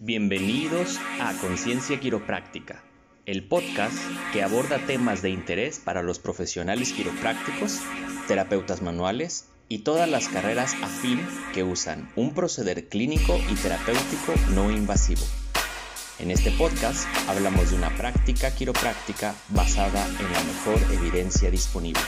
Bienvenidos a Conciencia Quiropráctica, el podcast que aborda temas de interés para los profesionales quiroprácticos, terapeutas manuales y todas las carreras afín que usan un proceder clínico y terapéutico no invasivo. En este podcast hablamos de una práctica quiropráctica basada en la mejor evidencia disponible.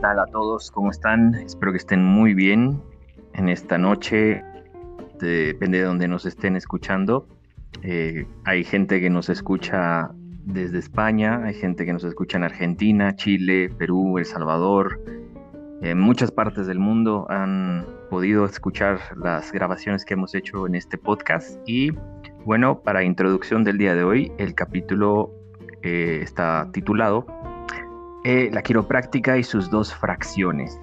Tal a todos? ¿Cómo están? Espero que estén muy bien en esta noche. Depende de donde nos estén escuchando. Eh, hay gente que nos escucha desde España, hay gente que nos escucha en Argentina, Chile, Perú, El Salvador. En muchas partes del mundo han podido escuchar las grabaciones que hemos hecho en este podcast. Y bueno, para introducción del día de hoy, el capítulo eh, está titulado eh, la quiropráctica y sus dos fracciones.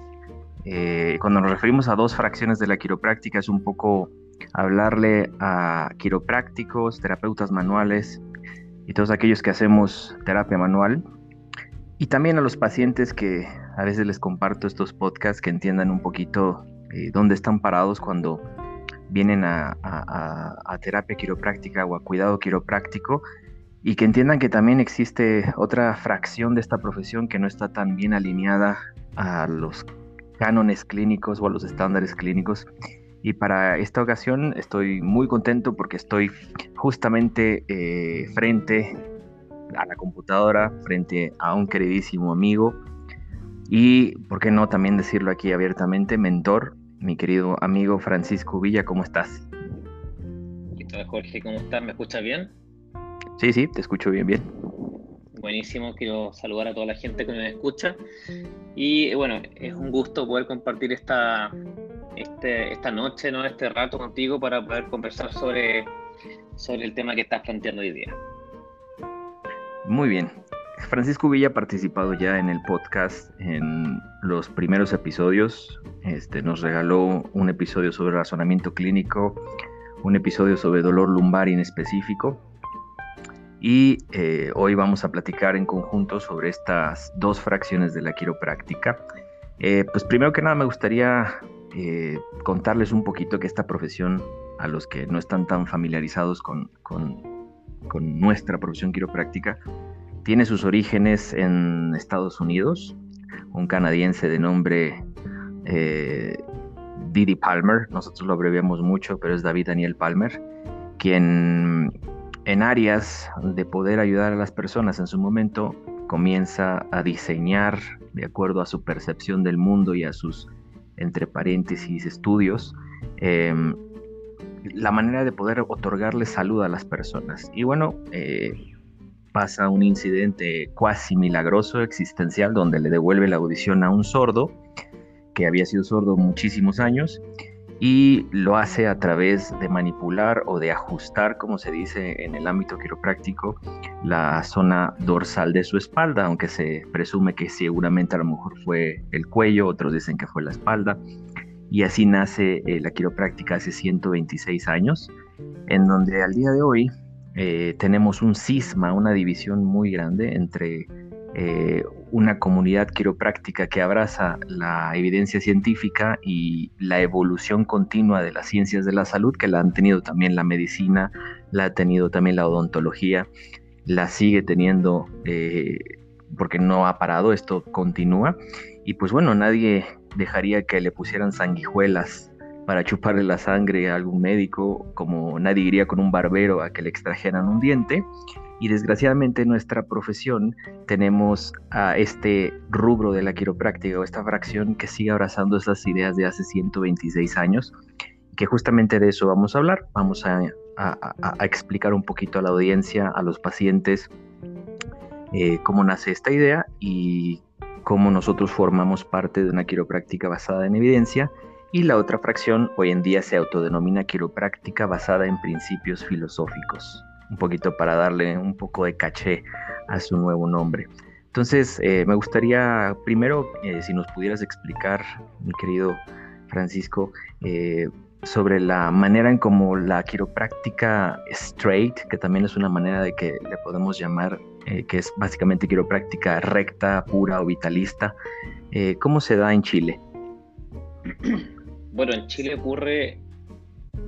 Eh, cuando nos referimos a dos fracciones de la quiropráctica es un poco hablarle a quiroprácticos, terapeutas manuales y todos aquellos que hacemos terapia manual y también a los pacientes que a veces les comparto estos podcasts que entiendan un poquito eh, dónde están parados cuando vienen a, a terapia quiropráctica o a cuidado quiropráctico y que entiendan que también existe otra fracción de esta profesión que no está tan bien alineada a los cánones clínicos o a los estándares clínicos. Y para esta ocasión estoy muy contento porque estoy justamente eh, frente a la computadora, frente a un queridísimo amigo y, ¿por qué no también decirlo aquí abiertamente, mentor, mi querido amigo Francisco Villa, ¿cómo estás? ¿Qué tal, Jorge? ¿Cómo estás? ¿Me escuchas bien? Sí, sí, te escucho bien, bien. Buenísimo, quiero saludar a toda la gente que me escucha. Y bueno, es un gusto poder compartir esta, este, esta noche, ¿no? este rato contigo para poder conversar sobre, sobre el tema que estás planteando hoy día. Muy bien. Francisco Villa ha participado ya en el podcast en los primeros episodios. Este, nos regaló un episodio sobre razonamiento clínico, un episodio sobre dolor lumbar en específico y eh, hoy vamos a platicar en conjunto sobre estas dos fracciones de la quiropráctica. Eh, pues primero que nada me gustaría eh, contarles un poquito que esta profesión, a los que no están tan familiarizados con, con, nuestra profesión quiropráctica, tiene sus orígenes en Estados Unidos. Un canadiense de nombre Didi Palmer, nosotros lo abreviamos mucho, pero es David Daniel Palmer, quien en áreas de poder ayudar a las personas en su momento, comienza a diseñar de acuerdo a su percepción del mundo y a sus, entre paréntesis, estudios, em, la manera de poder otorgarle salud a las personas. Y bueno, eh, pasa un incidente cuasi milagroso, existencial, donde le devuelve la audición a un sordo, que había sido sordo muchísimos años, y lo hace a través de manipular o de ajustar, como se dice en el ámbito quiropráctico, la zona dorsal de su espalda, aunque se presume que seguramente a lo mejor fue el cuello, otros dicen que fue la espalda. Y así nace eh, la quiropráctica hace 126 años, en donde al día de hoy eh, tenemos un cisma, una división muy grande entre eh, una comunidad quiropráctica que abraza la evidencia científica y la evolución continua de las ciencias de la salud, que la han tenido también la medicina, la ha tenido también la odontología, la sigue teniendo eh, porque no ha parado, esto continúa. Y pues bueno, nadie dejaría que le pusieran sanguijuelas para chuparle la sangre a algún médico, como nadie iría con un barbero a que le extrajeran un diente. Y desgraciadamente en nuestra profesión tenemos a este rubro de la quiropráctica o esta fracción que sigue abrazando esas ideas de hace 126 años, que justamente de eso vamos a hablar. Vamos a explicar un poquito a la audiencia, a los pacientes, eh, cómo nace esta idea y cómo nosotros formamos parte de una quiropráctica basada en evidencia. Y la otra fracción hoy en día se autodenomina quiropráctica basada en principios filosóficos, un poquito para darle un poco de caché a su nuevo nombre. Entonces, eh, me gustaría primero, eh, si nos pudieras explicar, mi querido Francisco, eh, sobre la manera en cómo la quiropráctica straight, que también es una manera de que le podemos llamar, que es básicamente quiropráctica recta, pura o vitalista, ¿cómo se da en Chile? Bueno, en Chile ocurre,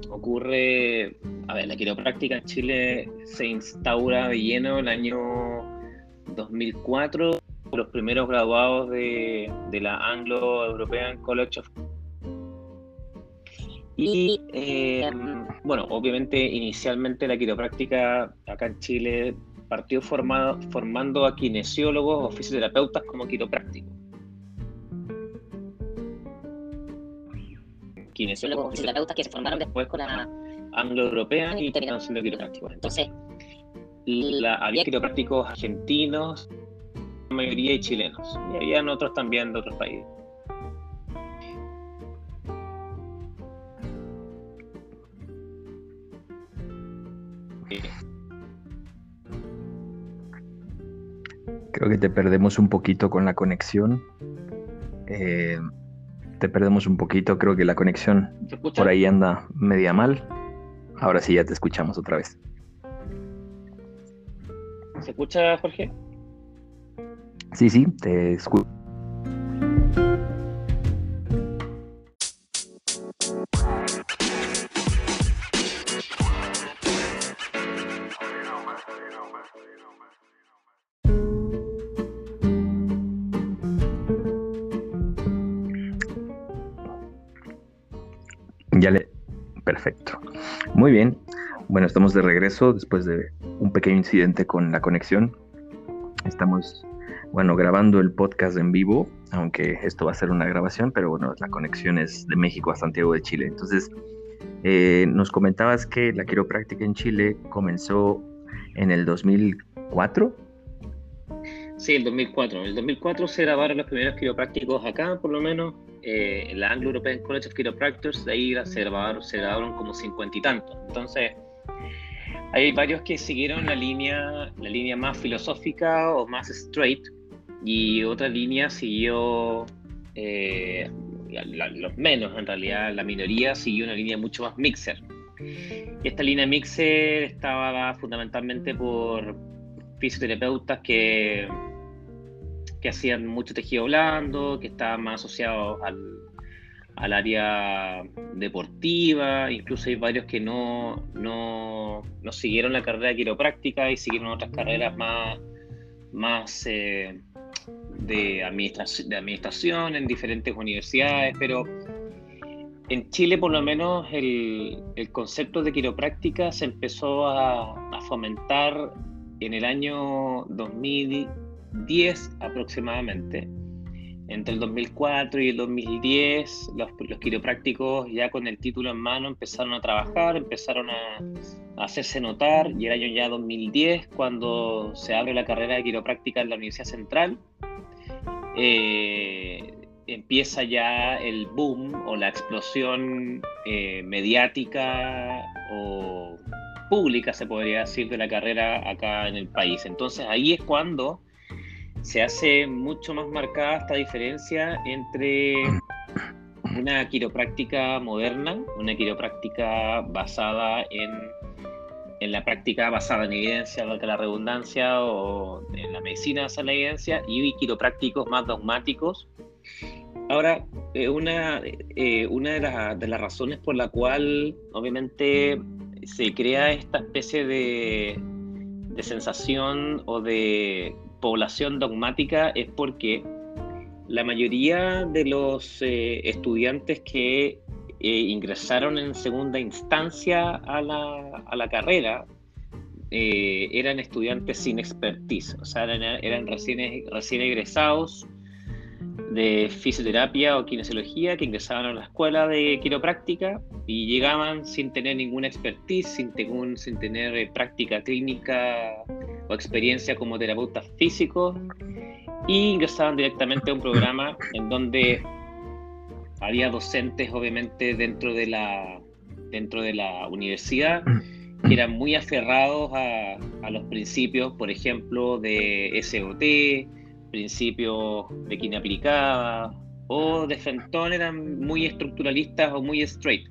ocurre, a ver, la quiropráctica en Chile se instaura de lleno el año 2004, los primeros graduados de, la Anglo-European College of y eh, bueno, obviamente inicialmente la quiropráctica acá en Chile partió formado, formando a kinesiólogos o fisioterapeutas como quiroprácticos. Kinesiólogos o fisioterapeutas que se formaron después con la anglo-europea y terminaron siendo quiroprácticos. Entonces, la, había quiroprácticos argentinos, la mayoría y chilenos, y habían otros también de otros países. Creo que te perdemos un poquito con la conexión. Eh, te perdemos un poquito, creo que la conexión por ahí anda media mal. Ahora sí ya te escuchamos otra vez. ¿Se escucha, Jorge? Sí, sí, te escucho. Bueno, estamos de regreso después de un pequeño incidente con la conexión. Estamos, bueno, grabando el podcast en vivo, aunque esto va a ser una grabación, pero bueno, la conexión es de México a Santiago de Chile. Entonces, eh, nos comentabas que la quiropráctica en Chile comenzó en el 2004. Sí, el 2004. En el 2004 se grabaron los primeros quiroprácticos acá, por lo menos, eh, en la Anglo-European College of Chiropractors. De ahí se grabaron, se grabaron como cincuenta y tantos. Entonces, hay varios que siguieron la línea, la línea más filosófica o más straight y otra línea siguió, eh, los menos en realidad, la minoría siguió una línea mucho más mixer. esta línea mixer estaba fundamentalmente por fisioterapeutas que, que hacían mucho tejido blando, que estaban más asociados al, al área deportiva, incluso hay varios que no, no, no, siguieron la carrera de quiropráctica y siguieron otras carreras más, más eh, de, administración, de administración en diferentes universidades, pero en Chile por lo menos el, el concepto de quiropráctica se empezó a, a fomentar en el año 2010 aproximadamente entre el 2004 y el 2010, los, quiroprácticos ya con el título en mano empezaron a trabajar, empezaron a, hacerse notar, y el año ya 2010, cuando se abre la carrera de quiropráctica en la Universidad Central, eh, empieza ya el boom o la explosión eh, mediática o pública, se podría decir, de la carrera acá en el país. Entonces ahí es cuando se hace mucho más marcada esta diferencia entre una quiropráctica moderna, una quiropráctica basada en, en la práctica basada en evidencia, valga la redundancia, o en la medicina basada en la evidencia, y quiroprácticos más dogmáticos. Ahora, eh, una, eh, una de, de las razones por la cual obviamente se crea esta especie de, de sensación o de población dogmática es porque la mayoría de los eh, estudiantes que eh, ingresaron en segunda instancia a la, a la carrera eh, eran estudiantes sin expertise, o sea, eran, recién, recién egresados de fisioterapia o kinesiología que ingresaban a la escuela de quiropráctica y llegaban sin tener ninguna expertise, sin, tener, eh, práctica clínica o experiencia como terapeutas físicos y ingresaban directamente a un programa en donde había docentes obviamente dentro de la, dentro de la universidad que eran muy aferrados a, a los principios, por ejemplo, de SOT, principios de quina aplicada o de Fentón eran muy estructuralistas o muy straight.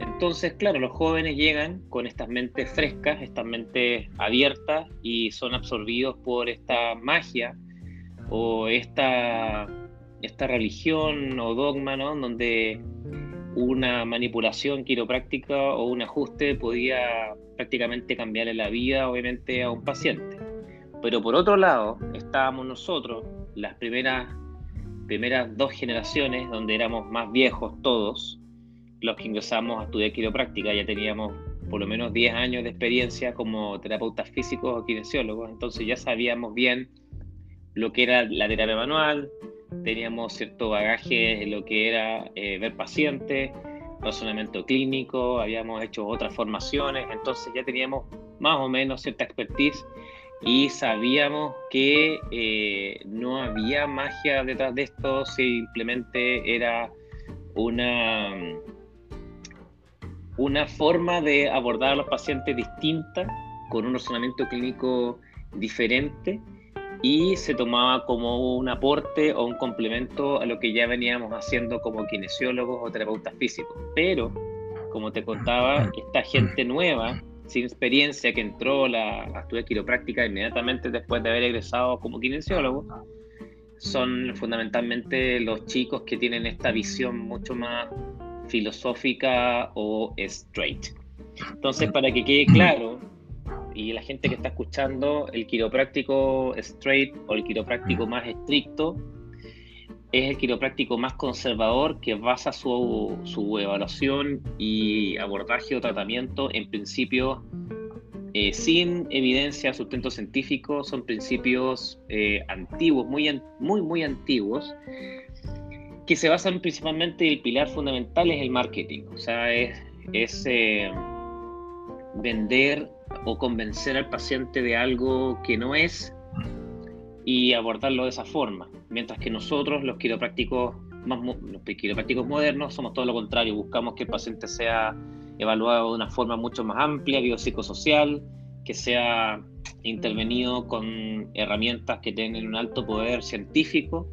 Entonces, claro, los jóvenes llegan con estas mentes frescas, estas mentes abiertas y son absorbidos por esta magia o esta, esta religión o dogma, ¿no? Donde una manipulación quiropráctica o un ajuste podía prácticamente cambiarle la vida, obviamente, a un paciente. Pero por otro lado, estábamos nosotros, las primeras, primeras dos generaciones, donde éramos más viejos todos, los que ingresamos a estudiar quiropráctica, ya teníamos por lo menos 10 años de experiencia como terapeutas físicos o kinesiólogos, entonces ya sabíamos bien lo que era la terapia manual, teníamos cierto bagaje en lo que era eh, ver pacientes, razonamiento clínico, habíamos hecho otras formaciones, entonces ya teníamos más o menos cierta expertise y sabíamos que eh, no había magia detrás de esto, simplemente era una, una forma de abordar a los pacientes distinta, con un razonamiento clínico diferente y se tomaba como un aporte o un complemento a lo que ya veníamos haciendo como kinesiólogos o terapeutas físicos. Pero, como te contaba, esta gente nueva sin experiencia que entró la, a estudiar quiropráctica inmediatamente después de haber egresado como kinesiólogo, son fundamentalmente los chicos que tienen esta visión mucho más filosófica o straight. Entonces, para que quede claro, y la gente que está escuchando, el quiropráctico straight o el quiropráctico más estricto es el quiropráctico más conservador que basa su, su evaluación y abordaje o tratamiento en principios eh, sin evidencia, sustento científico, son principios eh, antiguos, muy, muy, muy antiguos, que se basan principalmente, el pilar fundamental es el marketing, o sea, es, es eh, vender o convencer al paciente de algo que no es y abordarlo de esa forma mientras que nosotros, los quiroprácticos, más, los quiroprácticos modernos, somos todo lo contrario, buscamos que el paciente sea evaluado de una forma mucho más amplia, biopsicosocial, que sea intervenido con herramientas que tengan un alto poder científico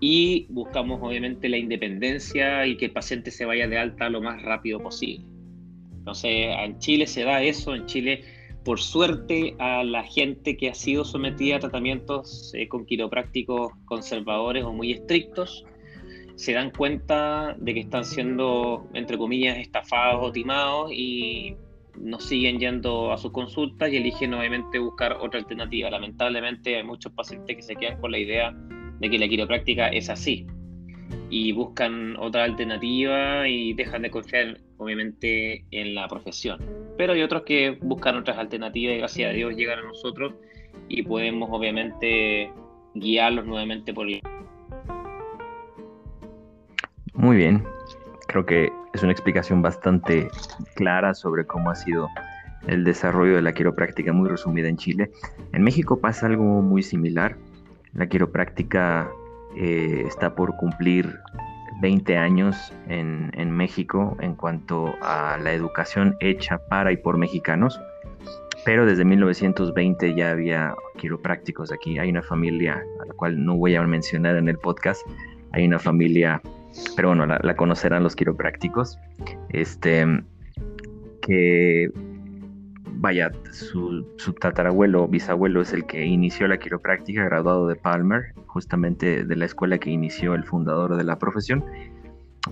y buscamos obviamente la independencia y que el paciente se vaya de alta lo más rápido posible. Entonces, en Chile se da eso, en Chile por suerte a la gente que ha sido sometida a tratamientos eh, con quiroprácticos conservadores o muy estrictos, se dan cuenta de que están siendo, entre comillas, estafados o timados y no siguen yendo a sus consultas y eligen obviamente buscar otra alternativa. Lamentablemente hay muchos pacientes que se quedan con la idea de que la quiropráctica es así y buscan otra alternativa y dejan de confiar obviamente en la profesión. Pero hay otros que buscan otras alternativas y gracias a Dios llegan a nosotros y podemos obviamente guiarlos nuevamente por el... Muy bien, creo que es una explicación bastante clara sobre cómo ha sido el desarrollo de la quiropráctica muy resumida en Chile. En México pasa algo muy similar. La quiropráctica eh, está por cumplir 20 años en, México en cuanto a la educación hecha para y por mexicanos, pero desde 1920 ya había quiroprácticos aquí. Hay una familia, a la cual no voy a mencionar en el podcast, hay una familia, pero bueno, la, la conocerán los quiroprácticos, este, que vaya, su, su tatarabuelo, bisabuelo es el que inició la quiropráctica, graduado de Palmer, justamente de la escuela que inició el fundador de la profesión.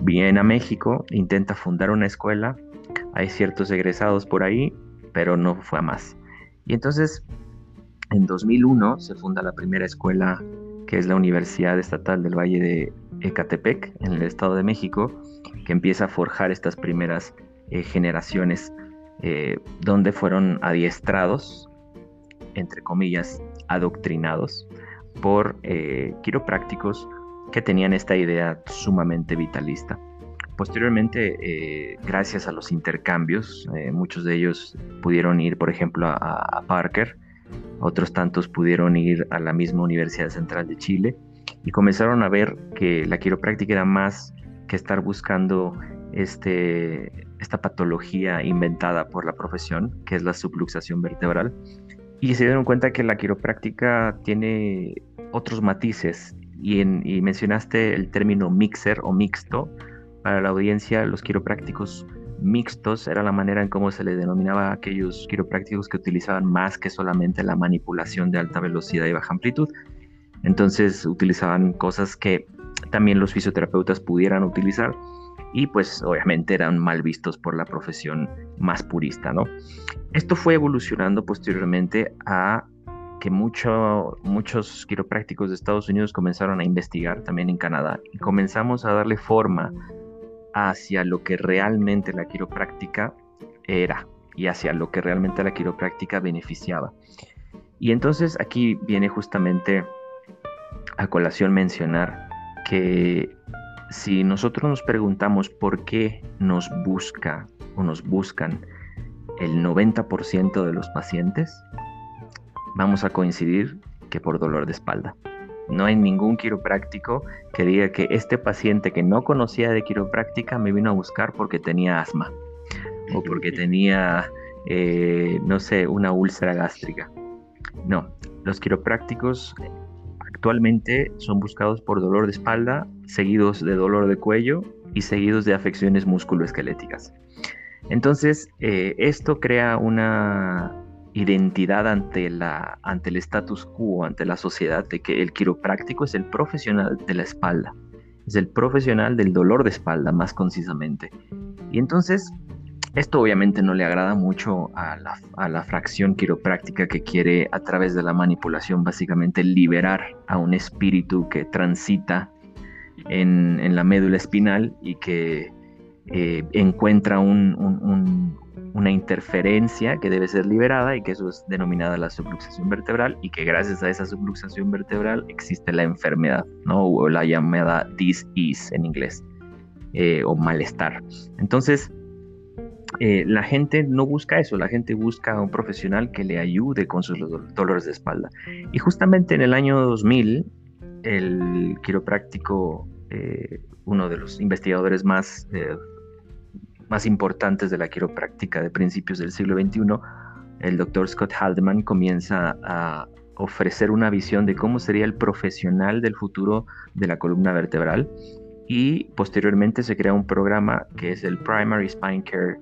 Viene a México, intenta fundar una escuela, hay ciertos egresados por ahí, pero no fue a más. Y entonces, en 2001 se funda la primera escuela, que es la Universidad Estatal del Valle de Ecatepec, en el Estado de México, que empieza a forjar estas primeras eh, generaciones eh, donde fueron adiestrados, entre comillas, adoctrinados por eh, quiroprácticos que tenían esta idea sumamente vitalista. Posteriormente, eh, gracias a los intercambios, muchos de ellos pudieron ir, por ejemplo, a, Parker, otros tantos pudieron ir a la misma Universidad Central de Chile y comenzaron a ver que la quiropráctica era más que estar buscando este, esta patología inventada por la profesión, que es la subluxación vertebral, y se dieron cuenta que la quiropráctica tiene otros matices, y, y mencionaste el término mixer o mixto, para la audiencia, los quiroprácticos mixtos era la manera en cómo se le denominaba a aquellos quiroprácticos que utilizaban más que solamente la manipulación de alta velocidad y baja amplitud. Entonces utilizaban cosas que también los fisioterapeutas pudieran utilizar y pues obviamente eran mal vistos por la profesión más purista, ¿no? Esto fue evolucionando posteriormente a que muchos quiroprácticos de Estados Unidos comenzaron a investigar también en Canadá y comenzamos a darle forma hacia lo que realmente la quiropráctica era y hacia lo que realmente la quiropráctica beneficiaba. Y entonces aquí viene justamente a colación mencionar que si nosotros nos preguntamos por qué nos busca o nos buscan el 90% de los pacientes, vamos a coincidir que por dolor de espalda. No hay ningún quiropráctico que diga que este paciente que no conocía de quiropráctica me vino a buscar porque tenía asma o porque tenía, eh, no sé, una úlcera gástrica. No, los quiroprácticos actualmente son buscados por dolor de espalda, seguidos de dolor de cuello y seguidos de afecciones musculoesqueléticas. Entonces, eh, esto crea una identidad ante, la, ante el status quo, ante la sociedad, de que el quiropráctico es el profesional de la espalda, es el profesional del dolor de espalda, más concisamente. Y entonces, esto obviamente no le agrada mucho a la, a la fracción quiropráctica que quiere, a través de la manipulación, básicamente liberar a un espíritu que transita en, la médula espinal y que eh, encuentra un, una interferencia que debe ser liberada y que eso es denominada la subluxación vertebral y que gracias a esa subluxación vertebral existe la enfermedad, ¿no? O la llamada disease en inglés, eh, o malestar. Entonces, eh, la gente no busca eso, la gente busca a un profesional que le ayude con sus dolores de espalda. Y justamente en el año 2000, el quiropráctico, eh, uno de los investigadores más más importantes de la quiropráctica de principios del siglo XXI, el doctor Scott Haldeman comienza a ofrecer una visión de cómo sería el profesional del futuro de la columna vertebral y posteriormente se crea un programa que es el Primary Spine Care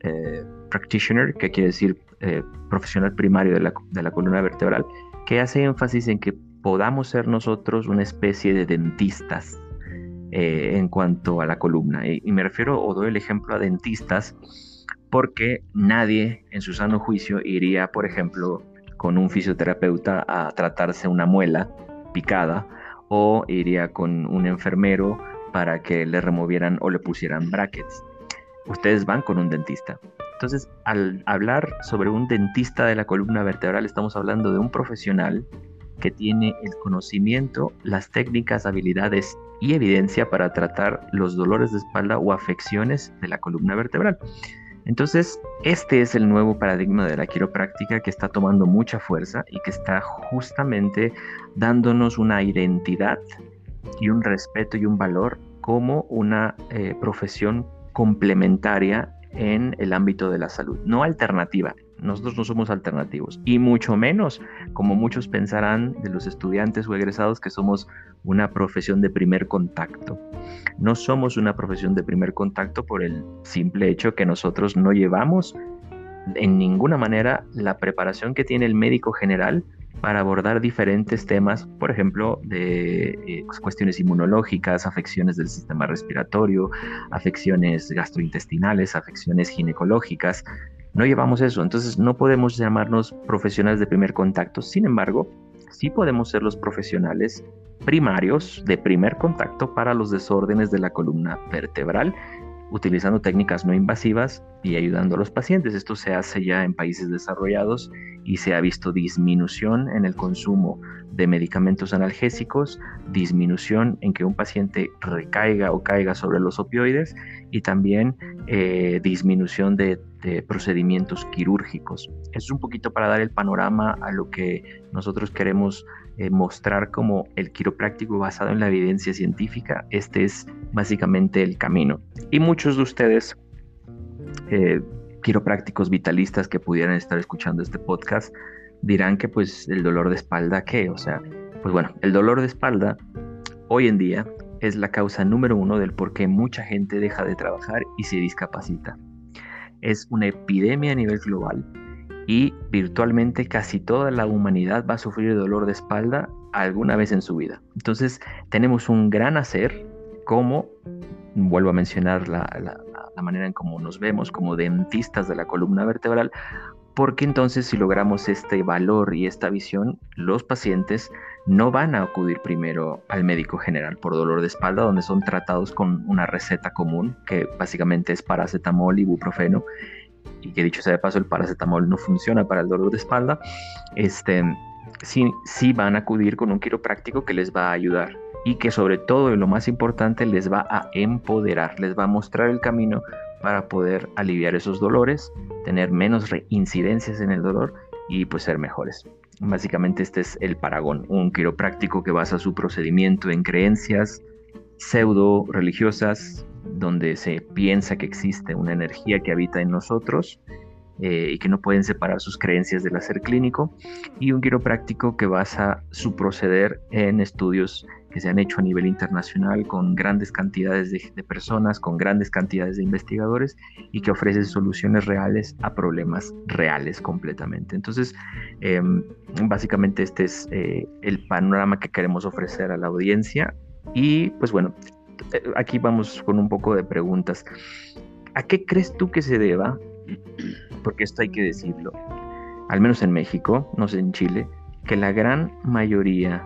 eh, Practitioner, que quiere decir eh, profesional primario de la, de la columna vertebral, que hace énfasis en que podamos ser nosotros una especie de dentistas eh, en cuanto a la columna. Y, me refiero o doy el ejemplo a dentistas porque nadie en su sano juicio iría, por ejemplo, con un fisioterapeuta a tratarse una muela picada o iría con un enfermero para que le removieran o le pusieran brackets. Ustedes van con un dentista. Entonces, al hablar sobre un dentista de la columna vertebral, estamos hablando de un profesional que tiene el conocimiento, las técnicas, habilidades y evidencia para tratar los dolores de espalda o afecciones de la columna vertebral. Entonces, este es el nuevo paradigma de la quiropráctica que está tomando mucha fuerza y que está justamente dándonos una identidad y un respeto y un valor como una eh, profesión complementaria en el ámbito de la salud, no alternativa, nosotros no somos alternativos y mucho menos como muchos pensarán de los estudiantes o egresados que somos una profesión de primer contacto. No somos una profesión de primer contacto por el simple hecho que nosotros no llevamos en ninguna manera la preparación que tiene el médico general para abordar diferentes temas, por ejemplo, de eh, cuestiones inmunológicas, afecciones del sistema respiratorio, afecciones gastrointestinales, afecciones ginecológicas, no llevamos eso, entonces no podemos llamarnos profesionales de primer contacto. Sin embargo, sí podemos ser los profesionales primarios de primer contacto para los desórdenes de la columna vertebral, utilizando técnicas no invasivas y ayudando a los pacientes. Esto se hace ya en países desarrollados y se ha visto disminución en el consumo de medicamentos analgésicos, disminución en que un paciente recaiga o caiga sobre los opioides y también eh, disminución de, procedimientos quirúrgicos. Eso es un poquito para dar el panorama a lo que nosotros queremos eh, mostrar como el quiropráctico basado en la evidencia científica. Este es básicamente el camino. Y muchos de ustedes... Eh, quiroprácticos vitalistas que pudieran estar escuchando este podcast dirán que pues el dolor de espalda, ¿qué? O sea, pues bueno, el dolor de espalda hoy en día es la causa número uno del por qué mucha gente deja de trabajar y se discapacita. Es una epidemia a nivel global y virtualmente casi toda la humanidad va a sufrir dolor de espalda alguna vez en su vida. Entonces tenemos un gran hacer como, vuelvo a mencionar la, la manera en cómo nos vemos como dentistas de la columna vertebral, porque entonces si logramos este valor y esta visión, los pacientes no van a acudir primero al médico general por dolor de espalda, donde son tratados con una receta común, que básicamente es paracetamol y ibuprofeno, y que dicho sea de paso, el paracetamol no funciona para el dolor de espalda, este, sí, sí van a acudir con un quiropráctico que les va a ayudar y que sobre todo y lo más importante les va a empoderar, les va a mostrar el camino para poder aliviar esos dolores, tener menos reincidencias en el dolor y pues ser mejores. Básicamente este es el Paragón, un quiropráctico que basa su procedimiento en creencias pseudo religiosas, donde se piensa que existe una energía que habita en nosotros eh, y que no pueden separar sus creencias del hacer clínico, y un quiropráctico que basa su proceder en estudios que se han hecho a nivel internacional con grandes cantidades de, personas, con grandes cantidades de investigadores y que ofrece soluciones reales a problemas reales completamente. Entonces, em, básicamente este es eh, el panorama que queremos ofrecer a la audiencia y pues bueno, eh, aquí vamos con un poco de preguntas. ¿A qué crees tú que se deba? Porque esto hay que decirlo, al menos en México, no sé en Chile, que la gran mayoría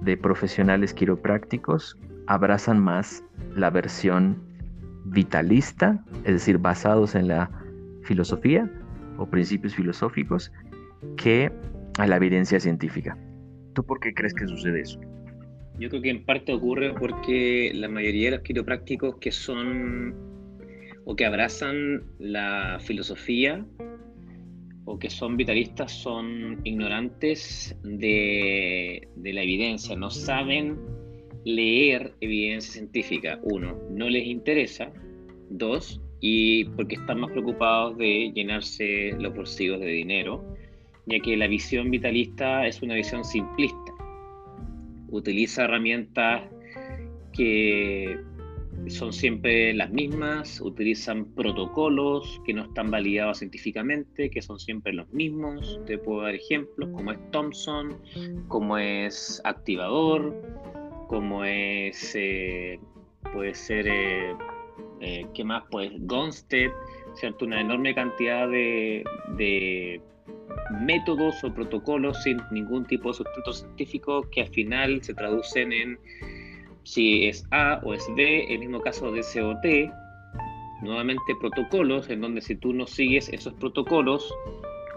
de profesionales quiroprácticos abrazan más la versión vitalista, es decir, basados en la filosofía o principios filosóficos, que a la evidencia científica. ¿Tú por qué crees que sucede eso? Yo creo que en parte ocurre porque la mayoría de los quiroprácticos que son o que abrazan la filosofía o que son vitalistas son ignorantes de, la evidencia, no saben leer evidencia científica. Uno, no les interesa. Dos, y porque están más preocupados de llenarse los bolsillos de dinero, ya que la visión vitalista es una visión simplista. Utiliza herramientas que son siempre las mismas, utilizan protocolos que no están validados científicamente, que son siempre los mismos. Te puedo dar ejemplos como es Thompson, como es Activador, como es, eh, puede ser, eh, eh, ¿qué más? Pues Gonstead, ¿cierto? Una enorme cantidad de, de métodos o protocolos sin ningún tipo de sustento científico que al final se traducen en si es A o es B, el mismo caso de COT, nuevamente protocolos, en donde si tú no sigues esos protocolos,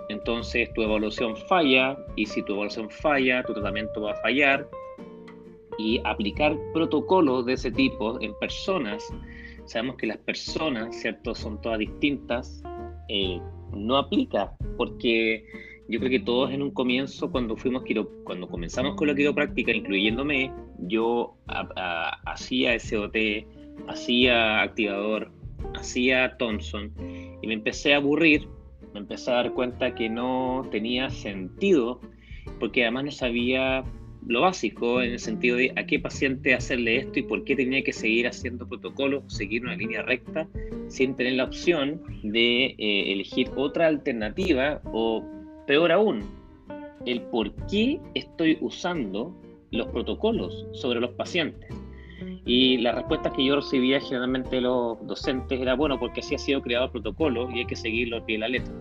entonces tu evaluación falla, y si tu evaluación falla, tu tratamiento va a fallar, y aplicar protocolos de ese tipo en personas, sabemos que las personas, ¿cierto?, son todas distintas, eh, no aplica, porque yo creo que todos en un comienzo, cuando fuimos cuando comenzamos con la quiropráctica, incluyéndome, yo hacía SOT, hacía activador, hacía Thompson, y me empecé a aburrir, me empecé a dar cuenta que no tenía sentido, porque además no sabía lo básico en el sentido de a qué paciente hacerle esto y por qué tenía que seguir haciendo protocolos, seguir una línea recta, sin tener la opción de eh, elegir otra alternativa o Peor aún, el por qué estoy usando los protocolos sobre los pacientes. Y las respuestas que yo recibía generalmente de los docentes era, bueno, porque así ha sido creado el protocolo y hay que seguirlo al pie de la letra.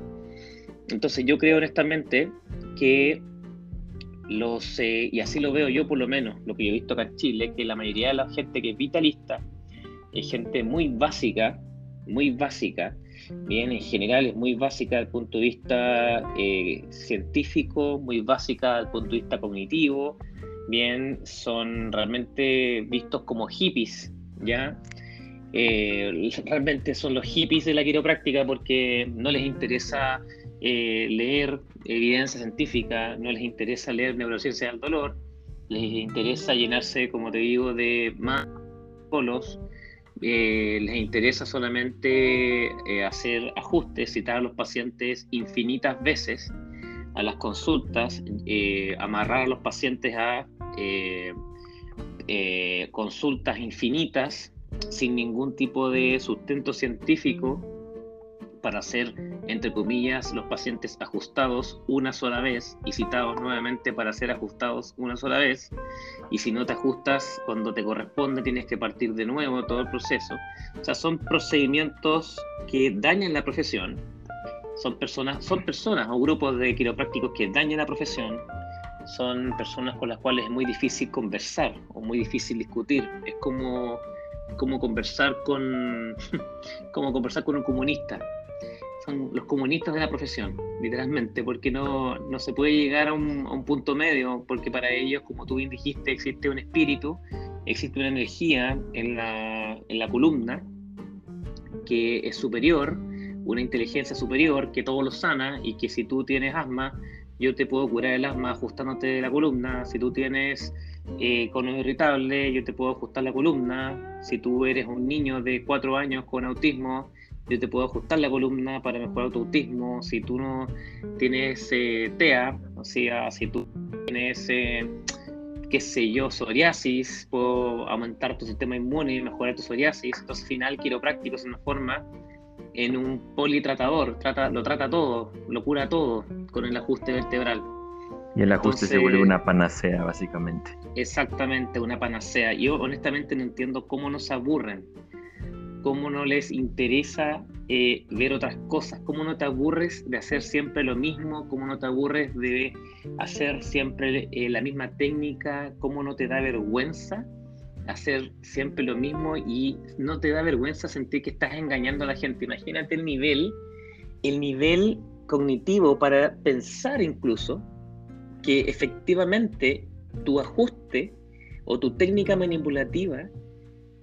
Entonces yo creo honestamente que los, eh, y así lo veo yo por lo menos, lo que yo he visto acá en Chile, que la mayoría de la gente que es vitalista es gente muy básica, muy básica, Bien, en general es muy básica desde el punto de vista eh, científico, muy básica desde el punto de vista cognitivo. Bien, son realmente vistos como hippies, ¿ya? Eh, realmente son los hippies de la quiropráctica porque no les interesa eh, leer evidencia científica, no les interesa leer neurociencia del dolor, les interesa llenarse, como te digo, de más polos, eh, les interesa solamente hacer ajustes, citar a los pacientes infinitas veces a las consultas, amarrar a los pacientes a consultas infinitas sin ningún tipo de sustento científico para ser, entre comillas, los pacientes ajustados una sola vez y citados nuevamente para ser ajustados una sola vez. Y si no te ajustas cuando te corresponde, tienes que partir de nuevo todo el proceso. O sea, son procedimientos que dañan la profesión. Son personas, son personas o grupos de quiroprácticos que dañan la profesión. Son personas con las cuales es muy difícil conversar o muy difícil discutir. Es como como conversar con como conversar con un comunista. Son los comunistas de la profesión, literalmente, porque no, no se puede llegar a un, a un, punto medio, porque para ellos, como tú bien dijiste, existe un espíritu, existe una energía en la, en la columna que es superior, una inteligencia superior que todo lo sana y que si tú tienes asma, yo te puedo curar el asma ajustándote la columna, si tú tienes eh, con irritable, yo te puedo ajustar la columna. Si tú eres un niño de cuatro años con autismo, yo te puedo ajustar la columna para mejorar tu autismo. Si tú no tienes eh, TEA, o sea, si tú tienes, eh, qué sé yo, psoriasis, puedo aumentar tu sistema inmune y mejorar tu psoriasis. Entonces, al final, quiropráctico es una forma en un politratador, trata, lo trata todo, lo cura todo con el ajuste vertebral. Y el ajuste se vuelve una panacea, básicamente. Exactamente, una panacea. Yo honestamente no entiendo cómo no se aburren, cómo no les interesa eh, ver otras cosas, cómo no te aburres de hacer siempre lo mismo, cómo no te aburres de hacer siempre eh, la misma técnica, cómo no te da vergüenza hacer siempre lo mismo y no te da vergüenza sentir que estás engañando a la gente. Imagínate el nivel, el nivel cognitivo para pensar incluso que efectivamente tu ajuste o tu técnica manipulativa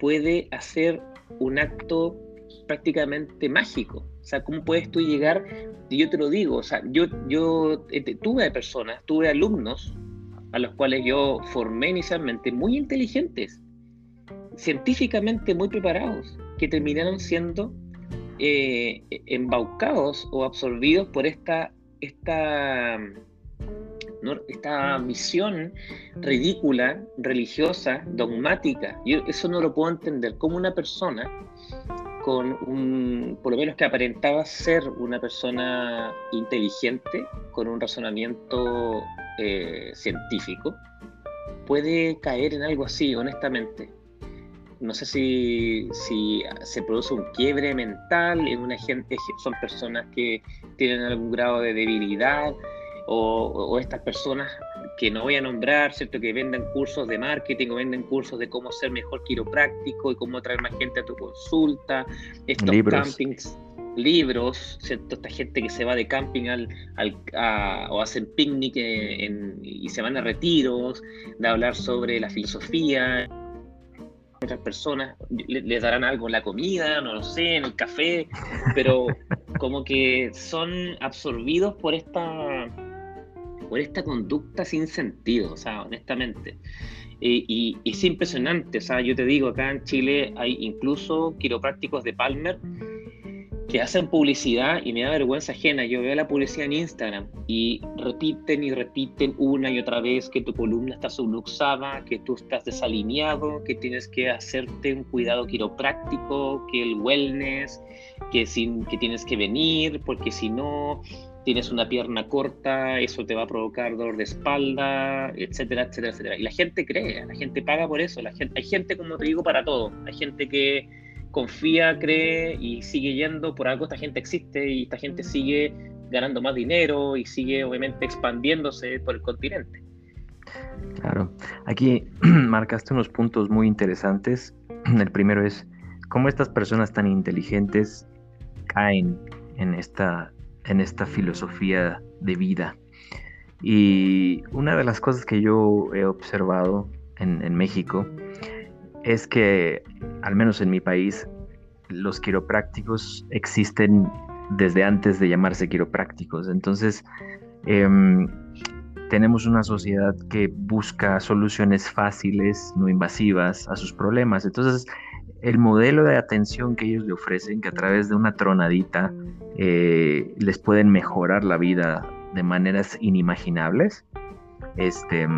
puede hacer un acto prácticamente mágico. O sea, ¿cómo puedes tú llegar? Y yo te lo digo, o sea, yo, yo eh, tuve personas, tuve alumnos a los cuales yo formé inicialmente muy inteligentes, científicamente muy preparados, que terminaron siendo eh, embaucados o absorbidos por esta, esta esta misión ridícula, religiosa, dogmática. Yo eso no lo puedo entender. Como una persona con un, por lo menos que aparentaba ser una persona inteligente, con un razonamiento eh, científico, puede caer en algo así, honestamente. No sé si, si se produce un quiebre mental en una gente, son personas que tienen algún grado de debilidad, o, estas personas que no voy a nombrar, ¿cierto? Que venden cursos de marketing o venden cursos de cómo ser mejor quiropráctico y cómo traer más gente a tu consulta, estos campings, libros, ¿cierto? Esta gente que se va de camping al, al o hacen picnic y se van a retiros, de hablar sobre la filosofía. Otras personas les darán algo en la comida, no lo sé, en el café, pero como que son absorbidos por esta por esta conducta sin sentido, o sea, honestamente. y, es impresionante, o sea, yo te digo, acá en Chile hay incluso quiroprácticos de Palmer que hacen publicidad y me da vergüenza ajena. Yo veo la publicidad en Instagram y repiten y repiten una y otra vez que tu columna está subluxada, que tú estás desalineado, que tienes que hacerte un cuidado quiropráctico, que el wellness, que, sin, que tienes que venir, porque si no, tienes una pierna corta, eso te va a provocar dolor de espalda, etcétera, etcétera, etcétera. Y la gente cree, la gente paga por eso. La gente, hay gente, como te digo, para todo. Hay gente que confía, cree y sigue yendo. Por algo esta gente existe y esta gente sigue ganando más dinero y sigue obviamente expandiéndose por el continente. Claro, aquí marcaste unos puntos muy interesantes. El primero es cómo estas personas tan inteligentes caen en esta, en esta filosofía de vida. Y una de las cosas que yo he observado en, México es que, al menos en mi país, los quiroprácticos existen desde antes de llamarse quiroprácticos. Entonces, em, tenemos una sociedad que busca soluciones fáciles, no invasivas a sus problemas. Entonces, el modelo de atención que ellos le ofrecen, que a través de una tronadita eh, les pueden mejorar la vida de maneras inimaginables, este,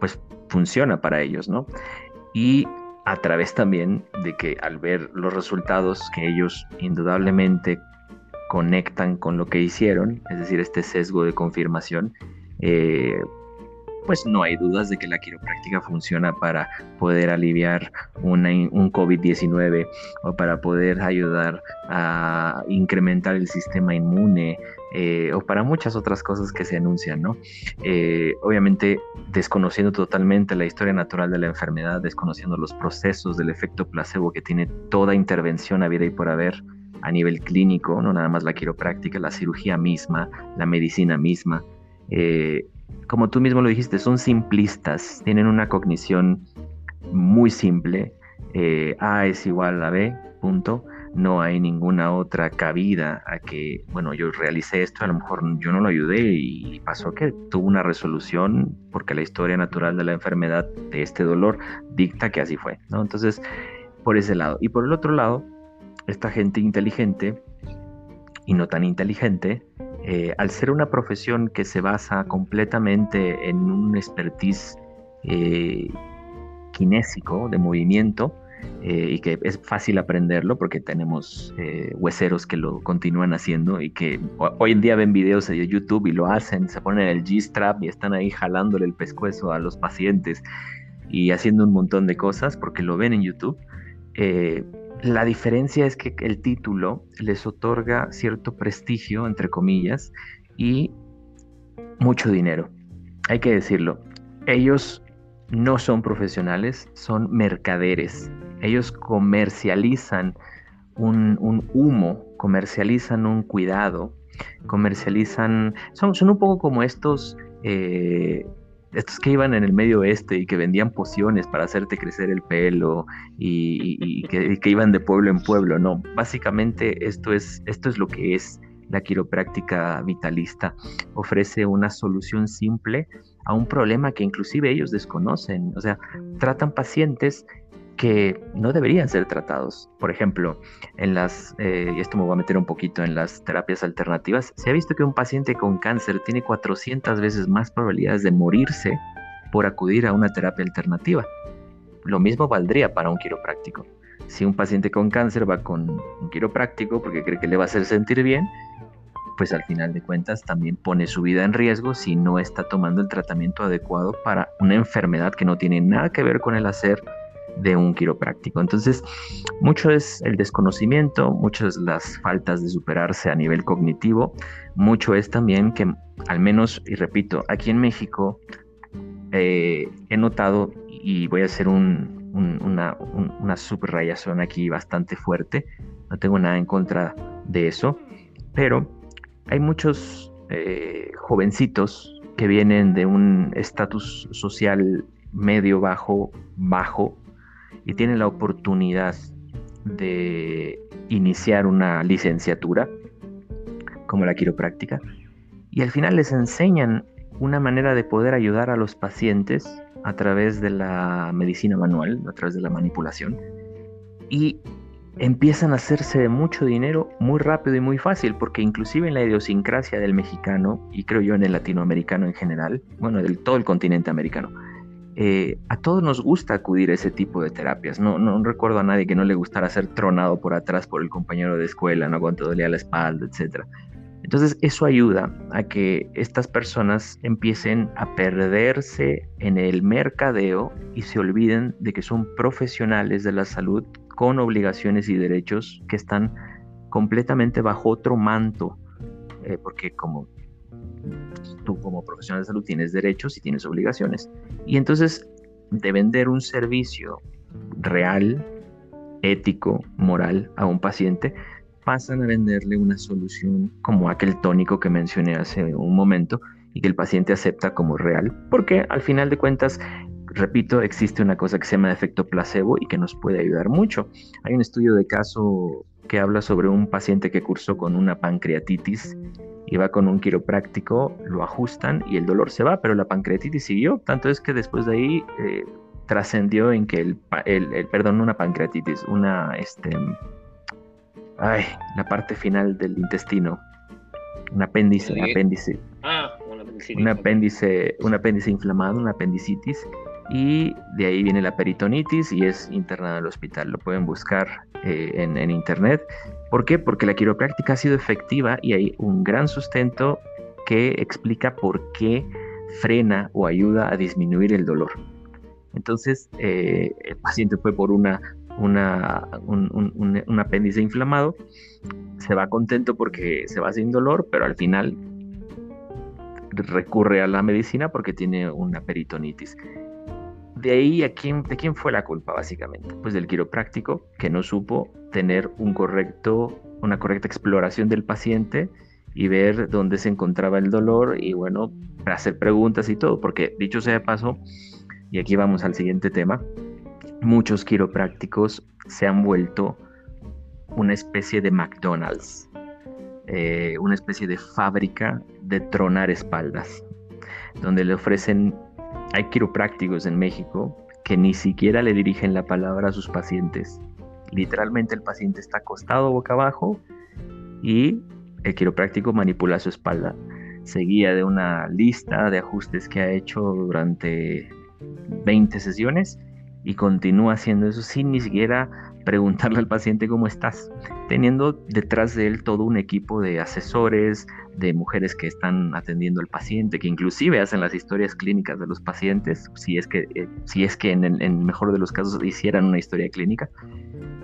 pues funciona para ellos, ¿no? Y a través también de que al ver los resultados que ellos indudablemente conectan con lo que hicieron, es decir, este sesgo de confirmación, eh, pues no hay dudas de que la quiropráctica funciona para poder aliviar un COVID-19 o para poder ayudar a incrementar el sistema inmune eh, o para muchas otras cosas que se anuncian, ¿no? Eh, obviamente desconociendo totalmente la historia natural de la enfermedad, desconociendo los procesos del efecto placebo que tiene toda intervención a vida y por haber a nivel clínico, no nada más la quiropráctica, la cirugía misma, la medicina misma. Eh, como tú mismo lo dijiste, son simplistas, tienen una cognición muy simple. Eh, a es igual a B, punto. No hay ninguna otra cabida a que, bueno, yo realicé esto, a lo mejor yo no lo ayudé y pasó que tuvo una resolución porque la historia natural de la enfermedad de este dolor dicta que así fue, ¿no? Entonces, por ese lado. Y por el otro lado, esta gente inteligente y no tan inteligente eh, al ser una profesión que se basa completamente en un expertise eh, kinésico de movimiento eh, y que es fácil aprenderlo porque tenemos hueseros que lo continúan haciendo y que hoy en día ven videos de YouTube y lo hacen, se ponen el G-strap y están ahí jalándole el pescuezo a los pacientes y haciendo un montón de cosas porque lo ven en YouTube. La diferencia es que el título les otorga cierto prestigio, entre comillas, y mucho dinero. Hay que decirlo. Ellos no son profesionales, son mercaderes. Ellos comercializan un, humo, comercializan un cuidado, comercializan... Son, son un poco como estos... Eh, estos que iban en el medio oeste y que vendían pociones para hacerte crecer el pelo y, que, iban de pueblo en pueblo, no, básicamente esto es, esto es lo que es la quiropráctica vitalista. Ofrece una solución simple a un problema que inclusive ellos desconocen, o sea, tratan pacientes que no deberían ser tratados. Por ejemplo, en las, eh, y esto me voy a meter un poquito en las terapias alternativas, se ha visto que un paciente con cáncer tiene 400 veces más probabilidades de morirse por acudir a una terapia alternativa. Lo mismo valdría para un quiropráctico. Si un paciente con cáncer va con un quiropráctico porque cree que le va a hacer sentir bien, pues al final de cuentas también pone su vida en riesgo si no está tomando el tratamiento adecuado para una enfermedad que no tiene nada que ver con el hacer de un quiropráctico. Entonces, mucho es el desconocimiento, muchas las faltas de superarse a nivel cognitivo, mucho es también que, al menos, y repito, aquí en México eh, he notado, y voy a hacer una, subrayación aquí bastante fuerte, no tengo nada en contra de eso, pero hay muchos eh, jovencitos que vienen de un estatus social medio bajo, bajo, y tienen la oportunidad de iniciar una licenciatura como la quiropráctica y al final les enseñan una manera de poder ayudar a los pacientes a través de la medicina manual, a través de la manipulación y empiezan a hacerse de mucho dinero muy rápido y muy fácil, porque inclusive en la idiosincrasia del mexicano, y creo yo en el latinoamericano en general, bueno, del todo el continente americano, eh, a todos nos gusta acudir a ese tipo de terapias. No, no recuerdo a nadie que no le gustara ser tronado por atrás por el compañero de escuela, ¿no? cuando dolía la espalda, etc. Entonces eso ayuda a que estas personas empiecen a perderse en el mercadeo y se olviden de que son profesionales de la salud con obligaciones y derechos que están completamente bajo otro manto, eh, porque como tú como profesional de salud tienes derechos y tienes obligaciones. Y entonces de vender un servicio real, ético, moral a un paciente, pasan a venderle una solución como aquel tónico que mencioné hace un momento y que el paciente acepta como real, porque al final de cuentas repito, existe una cosa que se llama efecto placebo y que nos puede ayudar mucho. Hay un estudio de caso que habla sobre un paciente que cursó con una pancreatitis y va con un quiropráctico, lo ajustan y el dolor se va, pero la pancreatitis siguió. Tanto es que después de ahí eh, trascendió en que el, el, perdón, una pancreatitis, una, este, ay, la parte final del intestino, un apéndice, apéndice. Ah, un apéndice. Un apéndice, un apéndice inflamado, una apendicitis y de ahí viene la peritonitis y es internada al hospital. Lo pueden buscar eh, en, internet. ¿Por qué? Porque la quiropráctica ha sido efectiva y hay un gran sustento que explica por qué frena o ayuda a disminuir el dolor. Entonces, eh, el paciente fue por una, un apéndice inflamado, se va contento porque se va sin dolor, pero al final recurre a la medicina porque tiene una peritonitis de ahí, ¿a quién, ¿de quién fue la culpa básicamente? Pues del quiropráctico que no supo tener un correcto, una correcta exploración del paciente y ver dónde se encontraba el dolor y bueno, hacer preguntas y todo, porque dicho sea de paso, y aquí vamos al siguiente tema, muchos quiroprácticos se han vuelto una especie de McDonald's, eh, una especie de fábrica de tronar espaldas, donde le ofrecen hay quiroprácticos en México que ni siquiera le dirigen la palabra a sus pacientes. Literalmente el paciente está acostado boca abajo y el quiropráctico manipula su espalda. Seguía de una lista de ajustes que ha hecho durante 20 sesiones y continúa haciendo eso sin ni siquiera preguntarle al paciente cómo estás, teniendo detrás de él todo un equipo de asesores, de mujeres que están atendiendo al paciente, que inclusive hacen las historias clínicas de los pacientes, si es que, eh, si es que en el mejor de los casos hicieran una historia clínica,